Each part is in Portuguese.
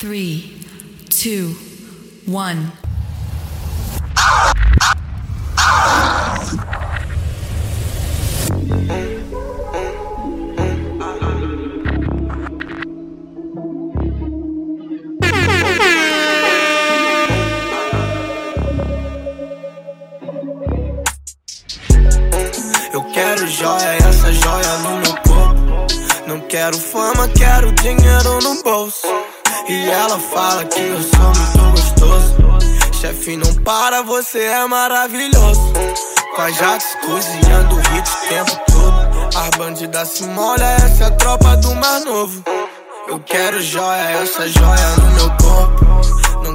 Three, two, one. Eu quero joia, essa joia no meu corpo. Não quero fama, quero dinheiro no bolso. E ela fala que eu sou muito gostoso. Chefe, não para, você é maravilhoso. Com a Jax cozinhando hit o tempo todo. As bandidas se molha, essa é a tropa do mais novo. Eu quero joia, essa joia no meu corpo.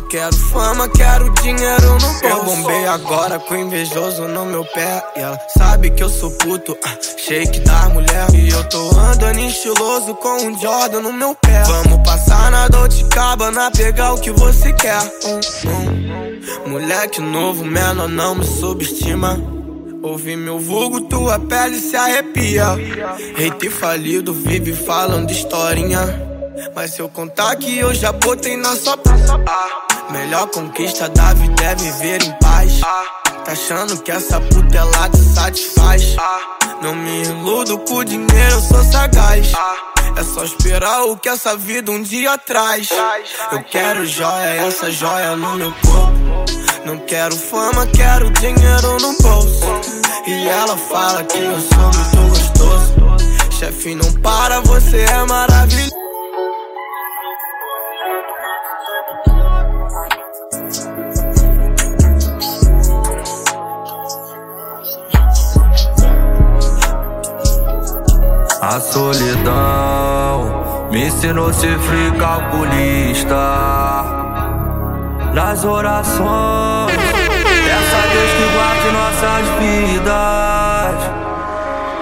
Quero fama, quero dinheiro no bolso. Eu bombei agora com invejoso no meu pé. E ela sabe que eu sou puto, ah, shake da mulher. E eu tô andando estiloso com um Jordan no meu pé. Vamos passar na Dolce Cabana, pegar o que você quer. Hum, hum. Moleque novo, menor, não me subestima. Ouvi meu vulgo, tua pele se arrepia. Hater falido, vive falando historinha. Mas se eu contar que eu já botei na sua praça ah, Melhor conquista da vida é viver em paz. Tá achando que essa puta ela te satisfaz? Não me iludo com dinheiro, eu sou sagaz. É só esperar o que essa vida um dia traz. Eu quero joia, essa joia no meu corpo. Não quero fama, quero dinheiro no bolso. E ela fala que eu sou muito gostoso. Chefe, não para, você é maravilhoso A solidão me ensinou a ser frio calculista. Nas orações, peça a Deus que guarde nossas vidas.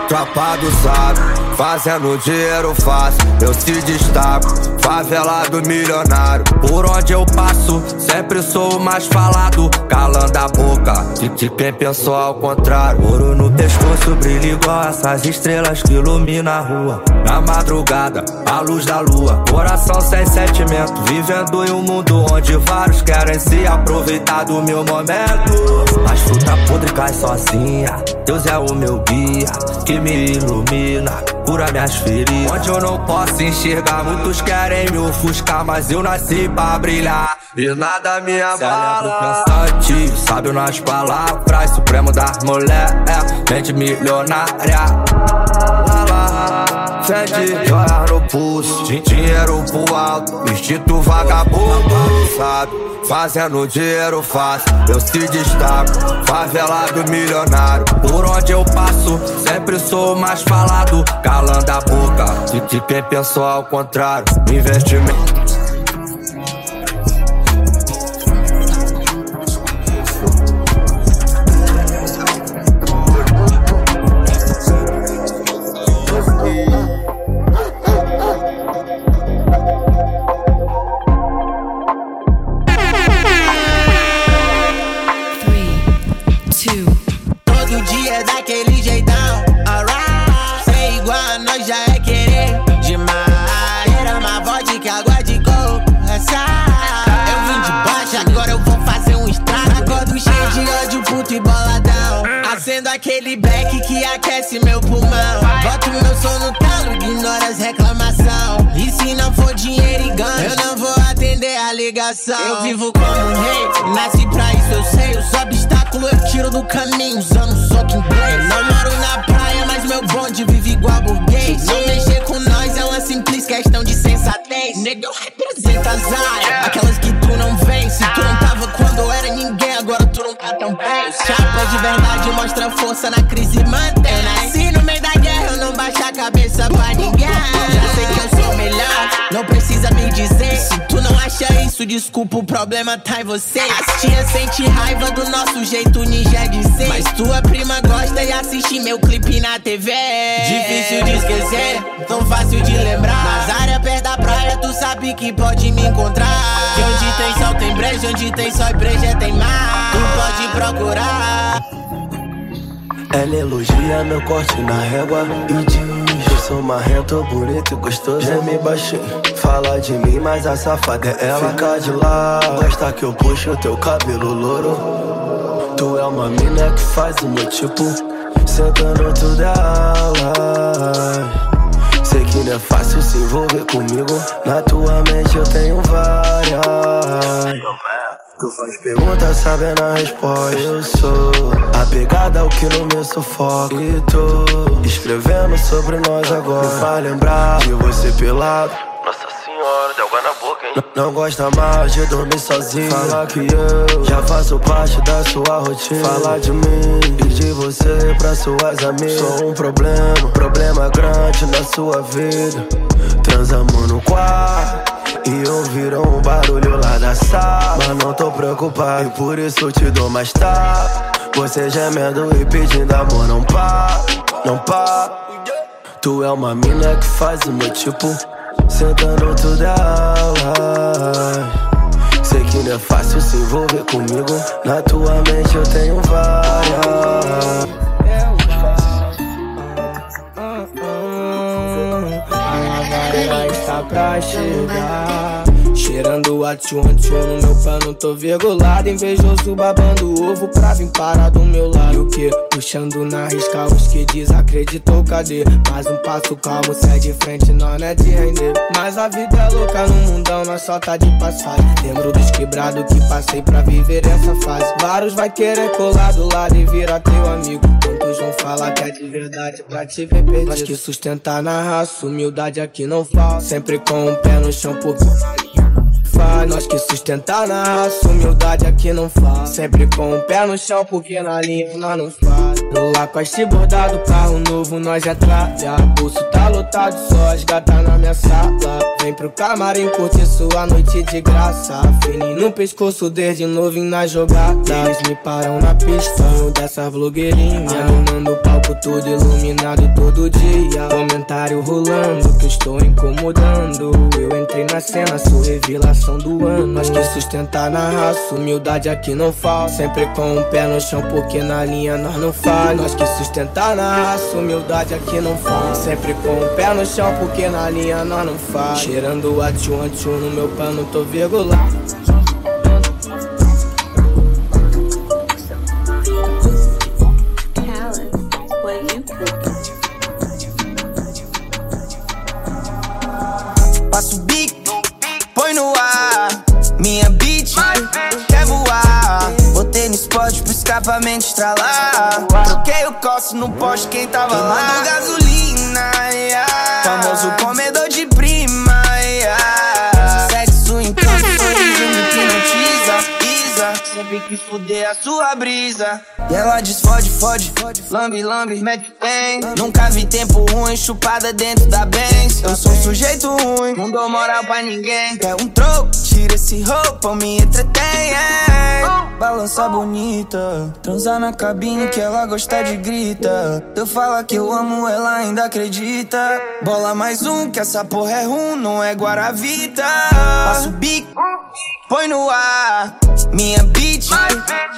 Tropa do saco, fazendo dinheiro fácil, eu se destaco. Favela do milionário, por onde eu passo, sempre sou o mais falado. Calando a boca de, de quem pensou ao contrário. Ouro no pescoço, brilha igual essas estrelas que iluminam a rua. Na madrugada, a luz da lua, coração sem sentimento. Vivendo em um mundo onde vários querem se aproveitar do meu momento. Mas fruta podre cai sozinha, Deus é o meu guia que me ilumina, cura minhas feridas. Onde eu não posso enxergar, muitos querem me ofuscar, mas eu nasci pra brilhar. E nada me abala. Pensante, sábio nas palavras, supremo das mulheres, mente milionária. Fede, joia no pulso, din- dinheiro pro alto, instinto vagabundo, sabe? Fazendo dinheiro fácil, eu se destaco, favela do milionário. Por onde eu passo, sempre sou mais falado, calando a boca de quem pensou ao contrário. Investimento. Aquece meu pulmão. Boto meu som no talo, ignora as reclamação. E se não for dinheiro e ganho, eu não vou atender a ligação. Eu vivo como um rei, nasci pra isso, eu sei. Os obstáculos eu tiro do caminho, usando soco inglês. Não moro na praia, mas meu bonde vive igual burguês. Não mexer com nós é uma simples questão de sensatez. Nego, eu represento as áreas, aquelas que tu não vem. Se tu não tava quando eu era ninguém, não tá tão. Chapa de verdade mostra força na crise e mantém. Eu nasci no meio da guerra, eu não baixo a cabeça pra ninguém. Já sei que eu sou melhor, não precisa me dizer. Se tu não acha isso, desculpa, o problema tá em você. As tia sente raiva do nosso jeito ninja de ser. Mas tua prima gosta e assiste meu clipe na TV. Difícil de esquecer, tão fácil de lembrar. Nas áreas perto da praia, tu sabe que pode me encontrar. Que onde tem sol tem breja, onde tem sol e breja tem mar. Procurar. Ela elogia meu corte na régua e diz Eu sou marrento, bonito e gostoso, é me baixinho fala de mim, mas a safada é ela. Fica de lá, gosta que eu puxo teu cabelo louro. Tu é uma mina que faz o meu tipo, sentando tudo ela. Sei que não é fácil se envolver comigo. Na tua mente eu tenho várias. Tu faz pergunta sabendo a resposta. Eu sou a pegada, o que não me sufoca. E tô escrevendo sobre nós agora. Me faz lembrar de você pelado. Nossa senhora, deu água na boca, hein? Não, não gosta mais de dormir sozinho. Fala que eu já faço parte da sua rotina. Fala de mim e de você pra suas amigas. Sou um problema, problema grande na sua vida. Transamos no quarto. E ouviram um barulho lá da sala. Mas não tô preocupado E por isso te dou mais tapa. Você gemendo e pedindo amor Não pá, não pá. Tu é uma mina que faz o meu tipo Sentando tudo ela Sei que não é fácil se envolver comigo. Na tua mente eu tenho várias Está pra chegar. Cheirando o tchum tchum no meu pano Tô virgulado, invejoso babando ovo Pra vir parar do meu lado. E o que? Puxando na risca os que desacreditou Cadê? Mais um passo calmo, sai de frente Nós não é de render. Mas a vida é louca no mundão Nós só tá de passagem. Lembro dos quebrados que passei pra viver essa fase. Vários vai querer colar do lado E virar teu amigo Vão falar que é de verdade pra te ver perdido Nós que sustentar na raça Humildade aqui não falta Sempre com o pé no chão porque faz. Nós que sustentar na raça, humildade aqui não faz. Sempre com o pé no chão, porque na linha nós não faz. No Lacoste bordado, carro novo, nós já traga. Bolso tá lotado, só as gatas na minha sala. Vem pro camarim curtir sua noite de graça. Fininho no pescoço, desde novinho na jogada. Eles me param na pista, um dessas blogueirinhas. Iluminando o palco todo iluminado todo dia. Comentário rolando, que estou incomodando. Eu entrei na cena, sou revelação do ano. Nós que sustentar na raça, humildade aqui não falta. Sempre com o pé no chão, porque na linha nós não faz. Nós que sustentar na raça, humildade aqui não falta. Sempre com o pé no chão, porque na linha nós não faz. Cheirando a tchum tchum no meu pano, tô virgulado. Passo o bico, põe no ar. Minha beat quer voar. Botei no spot pro escapamento estralar. Troquei o coço no poste, quem tava lá? Quis fuder a sua brisa. E ela diz fode, fode, lambe, lambe, mete bem. Nunca vi tempo ruim, chupada dentro da Benz. Eu sou um sujeito ruim, não dou moral pra ninguém. Quer um troco, tira esse roupa, me entretém. Balança bonita, transar na cabine que ela gosta de grita. Eu falo que eu amo, ela ainda acredita. Bola mais um, que essa porra é rum, não é Guaravita. Passo o bico, põe no ar. Minha beat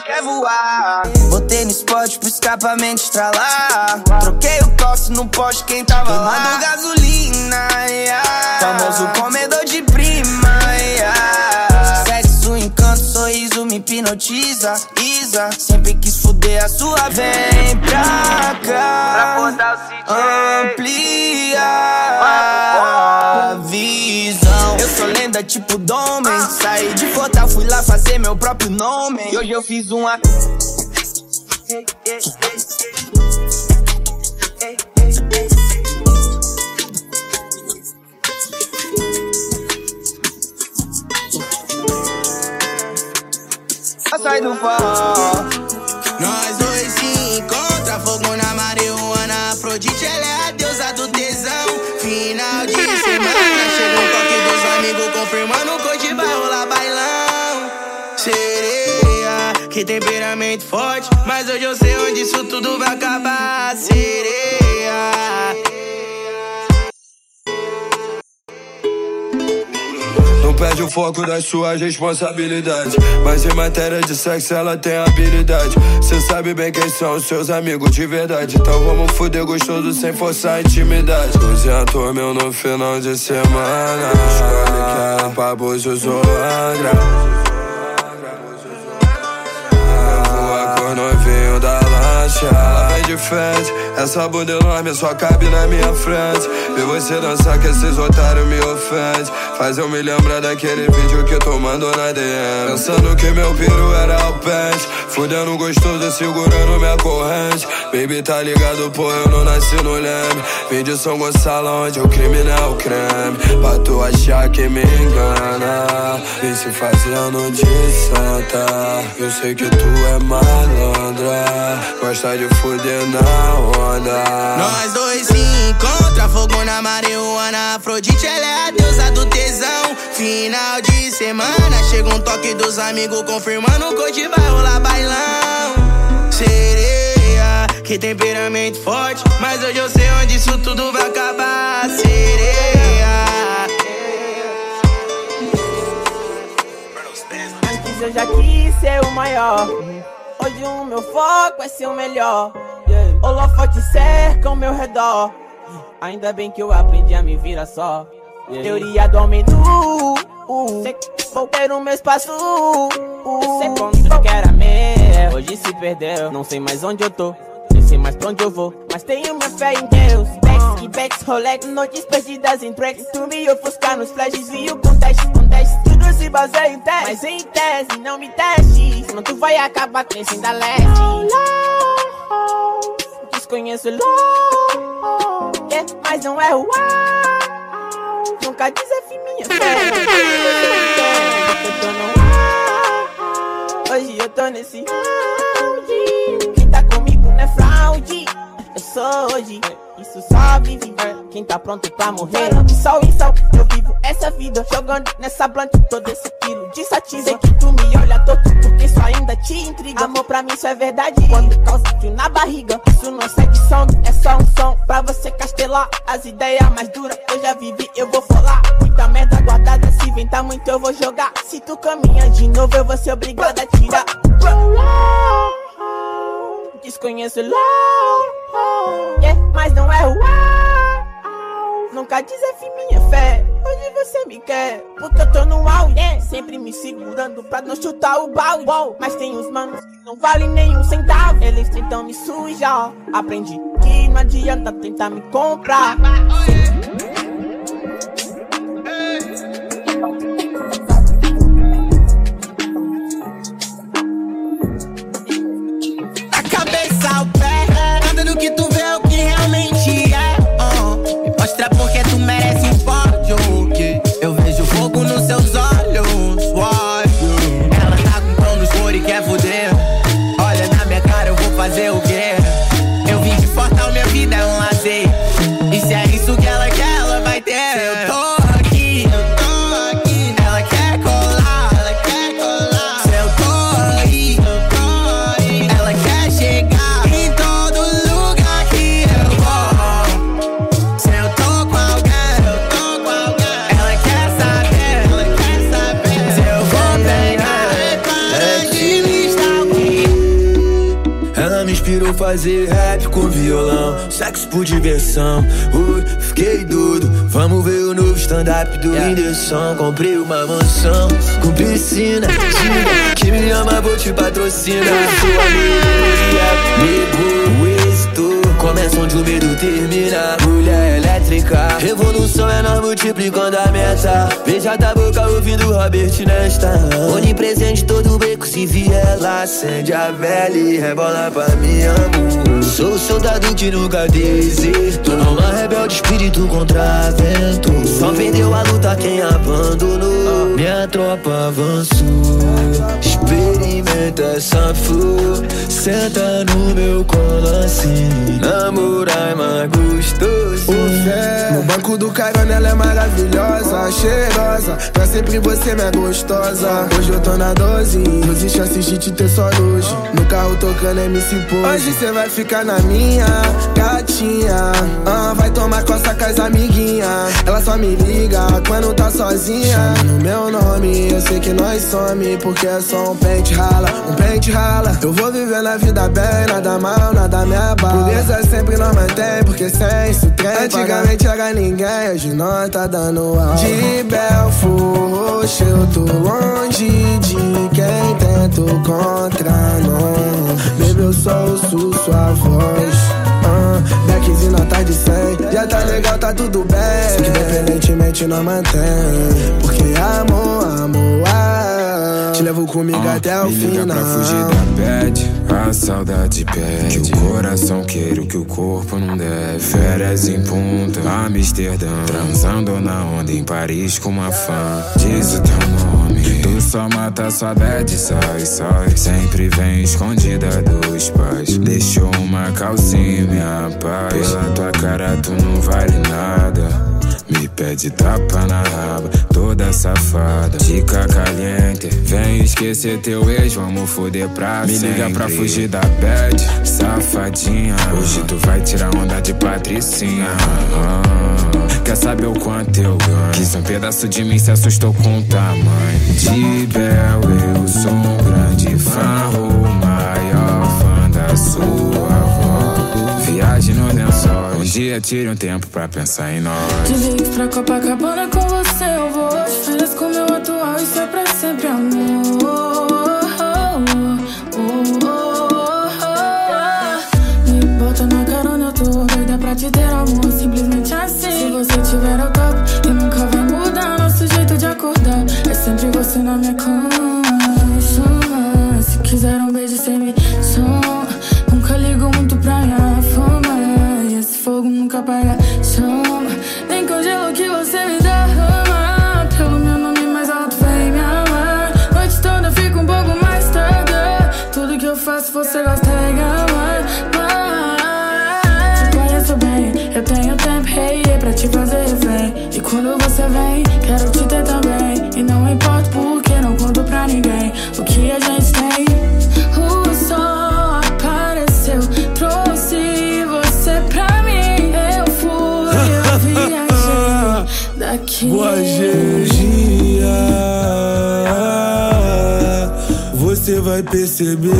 quer voar. Botei no spot pro escapamento estralar. Troquei o coço no poste, quem tava lá? Queimando gasolina, yeah. famoso comedor de me hipnotiza. Isa, sempre quis fuder a sua. Vem pra cá, amplia a visão. Eu sou lenda tipo Domen. Saí de Fota, fui lá fazer meu próprio nome. E hoje eu fiz uma. Sai do. Nós dois se encontra, fogo na marihuana. Afrodite, ela é a deusa do tesão. Final de semana, chega um toque dos amigos confirmando que hoje vai rolar bailão. Sereia, que temperamento forte. Mas hoje eu sei onde isso tudo vai acabar. Sereia. Perde o foco das suas responsabilidades. Mas em matéria de sexo ela tem habilidade. Cê sabe bem quem são os seus amigos de verdade. Então vamos fuder gostoso sem forçar a intimidade. 200 mil no final de semana. Escolhe que é pra Búzios ou Vem de frente, essa bunda enorme só cabe na minha frente. Ver você dançar que esses otários me ofendem. Faz eu me lembrar daquele vídeo que tu mandou na DM. Pensando que meu piru era o pente. Fudendo gostoso, segurando minha corrente. Baby, tá ligado, pô, eu não nasci no leme. Vim de São Gonçalo, onde o crime não é o creme. Pra tu achar que me engana. Vem se fazendo de santa. Eu sei que tu é malandra. Gosta de fuder na onda. Nós dois se encontra, fogo na marihuana. Afrodite, ela é a deusa do tesão. Final de semana, chega um toque dos amigos confirmando que hoje vai rolar bailão. Que temperamento forte. Mas hoje eu sei onde isso tudo vai acabar. Sereia. Antes eu já quis ser o maior. Hoje o meu foco é ser o melhor. Holofote cerca ao meu redor. Ainda bem que eu aprendi a me virar só. Teoria do homem nu. Vou ter o meu espaço. Uh, sei quando que era meu. Hoje se perdeu. Não sei mais onde eu tô. Sei mais pra onde eu vou. Mas tenho minha fé em Deus. Backs e backs, Rolex, noites perdidas em tracks. Tu me ofuscar nos flashes, vi o conteste, conteste. Tudo se baseia em teste. Mas em tese, não me teste. Senão tu vai acabar crescendo a leste. Desconheço LOL. Yeah, mas não é uau. Nunca desafie minha fé. Hoje eu tô nesse sou hoje. Isso só vive quem tá pronto pra morrer. De sol em sol, eu vivo essa vida. Jogando nessa blunt todo esse quilo de sativa. Sei que tu me olha todo porque isso ainda te intriga. Amor pra mim isso é verdade. Quando causa frio na barriga, isso não é edição, é só um som pra você castelar. As ideias mais duras eu já vivi, eu vou falar. Muita merda guardada, se ventar muito eu vou jogar. Se tu caminha de novo, eu vou ser obrigado a tirar. Desconheço LOL, yeah, mas não é uau. Nunca desafie minha fé. Hoje você me quer, porque eu tô no auge. Yeah. Sempre me segurando pra não chutar o. Wow. Mas tem uns manos que não valem nenhum centavo. Eles tentam me sujar. Aprendi que não adianta tentar me comprar. Inspirou fazer rap com violão, sexo por diversão. Ui, fiquei doido. Vamos ver o novo stand-up do Whindersson. Comprei uma mansão com piscina. Que me ama, vou te patrocinar. Sua amiga, nego, o êxito. Começa onde o medo termina. Mulher elétrica, revolução é nós multiplicando a meta. Beija da boca ouvindo Robert Nesta. Onipresente todo beco, se vier lá, acende a vela e rebola pra mim, amor. Sou soldado que nunca desisto. Alma rebelde, espírito contra vento. Só perdeu a luta quem abandonou. Minha tropa avançou. Experimenta essa flor, senta no meu colo assim. Namorar é mais gostoso. No banco do carona ela é maravilhosa, cheirosa. Pra sempre você minha gostosa. Hoje eu tô na 12, 12 chances de te ter só hoje. No carro tocando MC Pose. Hoje cê vai ficar na minha, gatinha. Ah, vai tomar costa com as amiguinha. Ela só me liga quando tá sozinha. No meu nome, eu sei que nós some. Porque é só um pente rala, um pente rala. Eu vou viver na vida bem, nada mal, nada me abala. Pureza sempre nós mantém, porque sem isso trem. Antigamente era ninguém, hoje nós tá dando aula. De Belfort Roxo, eu tô longe de quem tento contra nós. Baby, eu só ouço sua voz. Ah, Becks e notas de 100 Já tá legal, tá tudo bem independentemente nós mantém comigo Ah, até o me liga final pra fugir da bad, a saudade pede. Que o coração queira o que o corpo não deve. Férias em Punta, Amsterdã. Transando na onda em Paris com uma fã. Diz o teu nome. Tu só mata sua bad, sai, sai. Sempre vem escondida dos pais. Deixou uma calcinha, minha paz. Pela tua cara tu não vale nada me pede tapa na raba, toda safada. Dica caliente, vem esquecer teu ex, vamos foder pra Me liga pra fugir da bad, safadinha. Hoje tu vai tirar onda de patricinha. Ah, Quer saber o quanto eu ganho? Quis um pedaço de mim, se assustou com o tamanho. De Bel, eu sou um grande fã, o maior fã da sua Viagem no lençol, um dia tire um tempo pra pensar em nós. De Vegas pra Copacabana com você vai perceber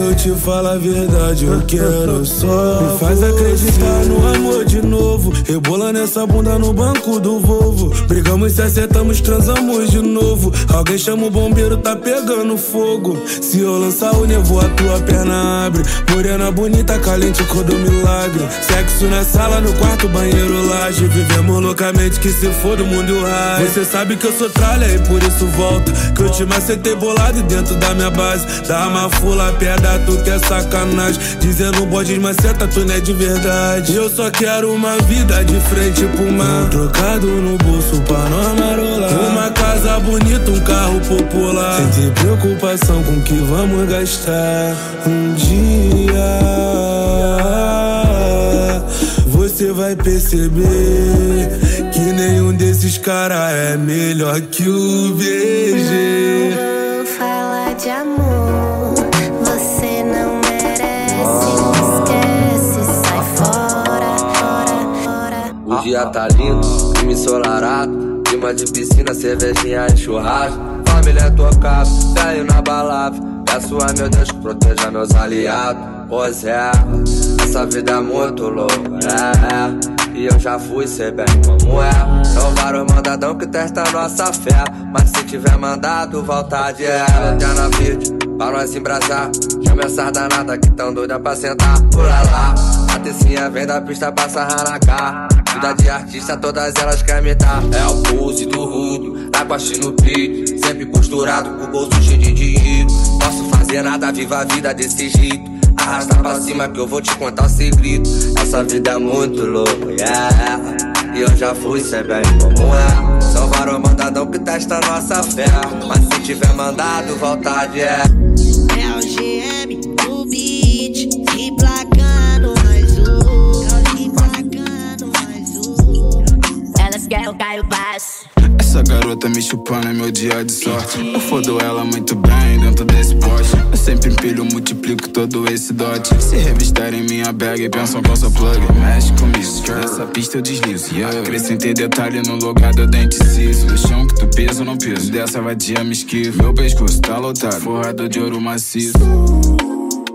eu te falo a verdade. Eu quero só. Me faz acreditar no amor de novo. Rebola nessa bunda no banco do Volvo. Brigamos, se acertamos, transamos de novo. Alguém chama o bombeiro, tá pegando fogo. Se eu lançar o nevo, a tua perna abre. Morena bonita, calente, cor do milagre. Sexo na sala, no quarto, banheiro, laje. Vivemos loucamente, que se for do mundo raio. Você sabe que eu sou tralha e por isso volta. Que eu te macetei bolado dentro da minha base. Dá uma fula, pedra, tu quer sacanagem. Dizendo bode, maceta, tu não é de verdade. Eu só quero uma vida de frente pro mar. Trocado no bolso pra nós marolar. Uma casa bonita, um carro popular. Sem ter preocupação com o que vamos gastar. Um dia você vai perceber que nenhum desses caras é melhor que o BG. Vou falar de amor, O dia tá lindo, clima ensolarado. Clima de piscina, cervejinha e churrasco. Família é tocada, velho na balada. Peço a meu Deus que proteja meus aliados. Pois é, essa vida é muito louca, é, é. E eu já fui, sei bem como é. São vários mandadão que testam nossa fé. Mas se tiver mandado, volta de ela. Já na vídeo, pra nós embrasar. Chama essas danadas que tão doida pra sentar. Pula lá, a tecinha vem da pista pra sarrar na cara. Vida de artista, todas elas querem me dar. É o pulse do rudo, tá com a no peito. Sempre posturado, com o bolso cheio de dinheiro. Posso fazer nada, viva a vida desse jeito. Arrasta pra cima que eu vou te contar o segredo. Essa vida é muito louca, yeah. e eu já fui, cê bem como é. São vários mandadão que testa nossa fé. Mas se tiver mandado, vontade é. Essa garota me chupando é meu dia de sorte. Eu fodo ela muito bem dentro desse poste. Eu sempre empilho, multiplico todo esse dote. Se revistarem minha bag, pensam que eu sou plug. Mexe comigo, nessa pista eu deslizo. Yeah. Acrescentei detalhe no lugar do dente ciso. No chão que tu pisa, não piso. Dessa vadia me esquivo. Meu pescoço tá lotado, forrado de ouro maciço.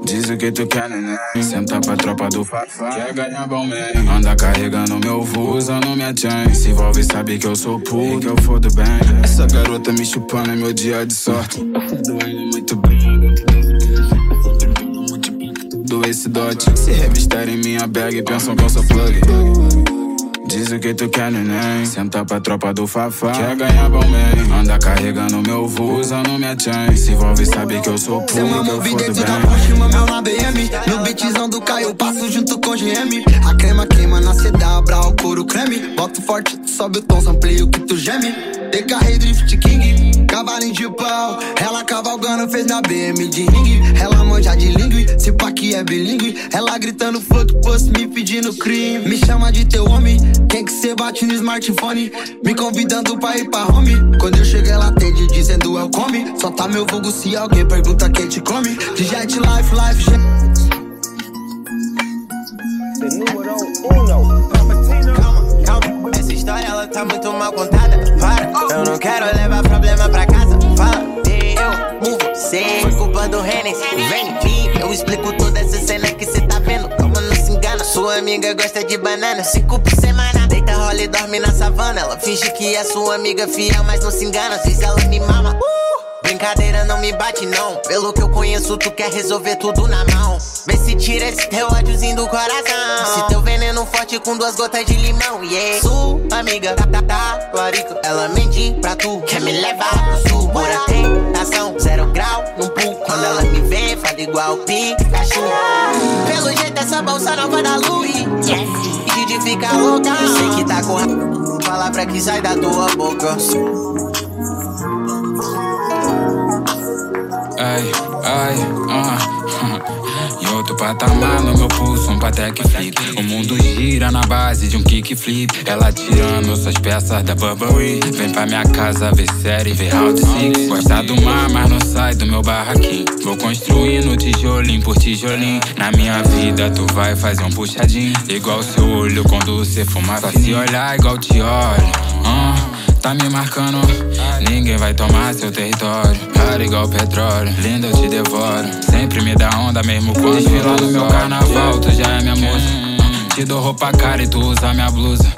Diz o que tu quer, neném. Senta pra tropa do Fafá. Quer ganhar bom man. Anda carregando meu voo, usando minha chain. Se envolve, sabe que eu sou puto, que eu fodo bem. Essa garota me chupando é meu dia de sorte. Ela muito bem. Do esse dote. Se revistarem minha bag, pensam que eu sou plug. Diz o que tu quer, neném. Senta pra tropa do Fafá. Quer ganhar bom man. Anda carregando meu voo, usando minha chain. Se envolve, sabe que eu sou puto, que eu fodo dentro da bem. Porsche, meu na BM No beatzão do Caio, passo junto com GM A crema queima na CW, o couro creme Boto forte, tu sobe o tom, amplio que tu geme DK Drift King, cavalinho de pau. Ela cavalgando, fez na BM de ringue. Ela manja de lingue, se pá que é bilíngue. Ela gritando fuck post, me pedindo crime Me chama de teu homem, quem que cê bate no smartphone? Me convidando pra ir pra home. Quando eu chego ela atende dizendo eu come. Só tá meu vulgo se alguém pergunta quem te come. De jet life, life, jet Calma, essa história ela tá muito mal contada. Eu não quero levar problema pra casa. Fala, eu, o você. Foi culpa do Hennessy, vem em mim. Eu explico toda essa cena que cê tá vendo. Calma, não se engana. Sua amiga gosta de banana, cinco por semana. Deita, rola e dorme na savana. Ela finge que é sua amiga fiel, mas não se engana. Às vezes ela me mama. Uh! Brincadeira não me bate não. Pelo que eu conheço tu quer resolver tudo na mão. Vê se tira esse teu ódiozinho do coração. Se teu veneno forte com duas gotas de limão Yeah, sua amiga tá, tá, tá, Ela mente pra tu, quer me levar pro sul. Pura tentação, zero grau num pool. Quando ela me vê, fala igual Pikachu. Pelo jeito essa bolsa nova da Louis. E Didi fica louca. Sei que tá com ra- Palavra que sai da tua boca Ai, ai, ah. Em outro patamar no meu pulso, um patek flip. O mundo gira na base de um kickflip. Ela tirando suas peças da Burberry. Vem pra minha casa ver série, ver Round Six. Gosta do mar, mas não sai do meu barraquinho. Vou construindo tijolinho por tijolinho. Na minha vida, tu vai fazer um puxadinho. Igual seu olho quando você fuma. Só se olhar igual te olho. Tá me marcando. Ninguém vai tomar seu território. Cara igual petróleo, linda eu te devoro. Sempre me dá onda mesmo quando Desfila no meu carnaval, tu já é minha musa. Te dou roupa cara e tu usa minha blusa.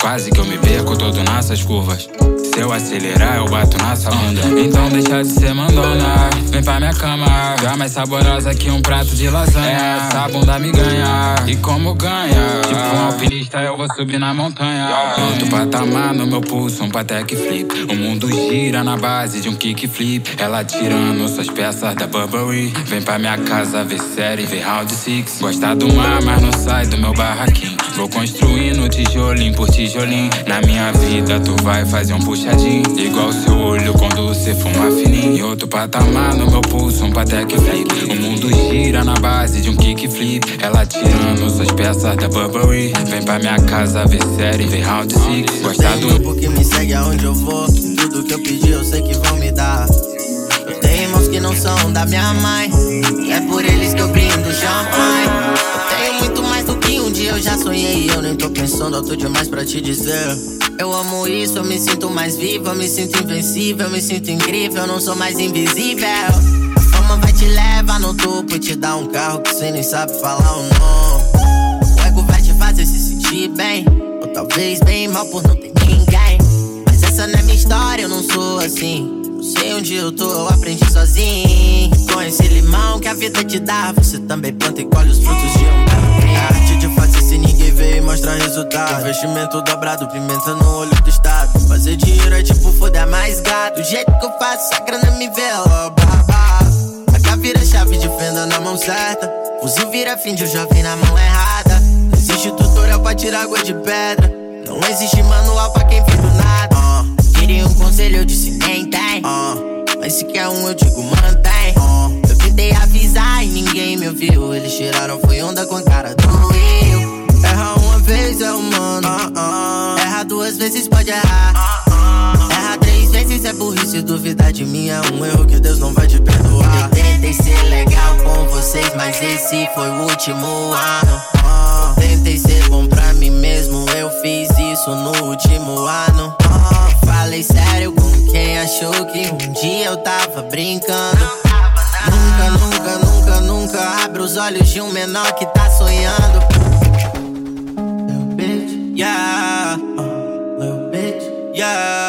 Quase que eu me perco todo nessas curvas. Se eu acelerar, eu bato na sua bunda. Então deixa de ser mandona. Vem pra minha cama. Já mais saborosa que um prato de lasanha. Essa bunda me ganha. E como ganha? Tipo um alpinista, eu vou subir na montanha. Outro patamar no meu pulso, um patek flip. O mundo gira na base de um kickflip. Ela tirando suas peças da Burberry. Vem pra minha casa ver série, ver Round Six. Gosta do mar, mas não sai do meu barraquinho. Vou construindo tijolinho por tijolinho. Na minha vida, tu vai fazer um puxadinho. Igual seu olho quando você fuma fininho. Em outro patamar no meu pulso, um patek flip. O mundo gira na base de um kickflip. Ela tirando suas peças da Burberry. Vem pra minha casa ver série, ver Round Six. Gosta do grupo que me segue aonde eu vou. Tudo que eu pedi eu sei que vão me dar. Eu tenho irmãos que não são da minha mãe. É por eles que eu brindo champanhe. Eu já sonhei. Eu nem tô pensando alto demais pra te dizer. Eu amo isso, eu me sinto mais vivo, eu me sinto invencível, eu me sinto incrível, eu não sou mais invisível. A fama vai te levar no topo e te dar um carro que você nem sabe falar o nome. O ego vai te fazer se sentir bem. Ou talvez bem mal por não ter ninguém. Mas essa não é minha história, eu não sou assim. Não sei onde eu tô, eu aprendi sozinho. Com esse limão que a vida te dá, você também planta e colhe os frutos de um mostra resultado. Investimento dobrado, pimenta no olho do estado. Fazer dinheiro é tipo foder mais gato. Do jeito que eu faço, a grana me vê, ó, babá. A vira chave de fenda na mão certa. Fuzil vira fim de vi na mão errada. Existe tutorial pra tirar água de pedra. Não existe manual pra quem vive do nada. Uh, queria um conselho, eu disse nem tem. Uh, mas se quer um, eu digo mantém. Uh, eu tentei avisar e ninguém me ouviu. Eles tiraram, foi onda com a cara do Rio. Erra uma vez é humano. Erra duas vezes, pode errar. Erra três vezes é burrice, duvidar de mim é um erro que Deus não vai te perdoar. Eu tentei ser legal com vocês, mas esse foi o último ano. Tentei ser bom pra mim mesmo, eu fiz isso no último ano. Falei sério com quem achou que um dia eu tava brincando. Nunca, nunca, nunca, nunca abre os olhos de um menor que tá sonhando. Yeah. Uh, little bitch, yeah.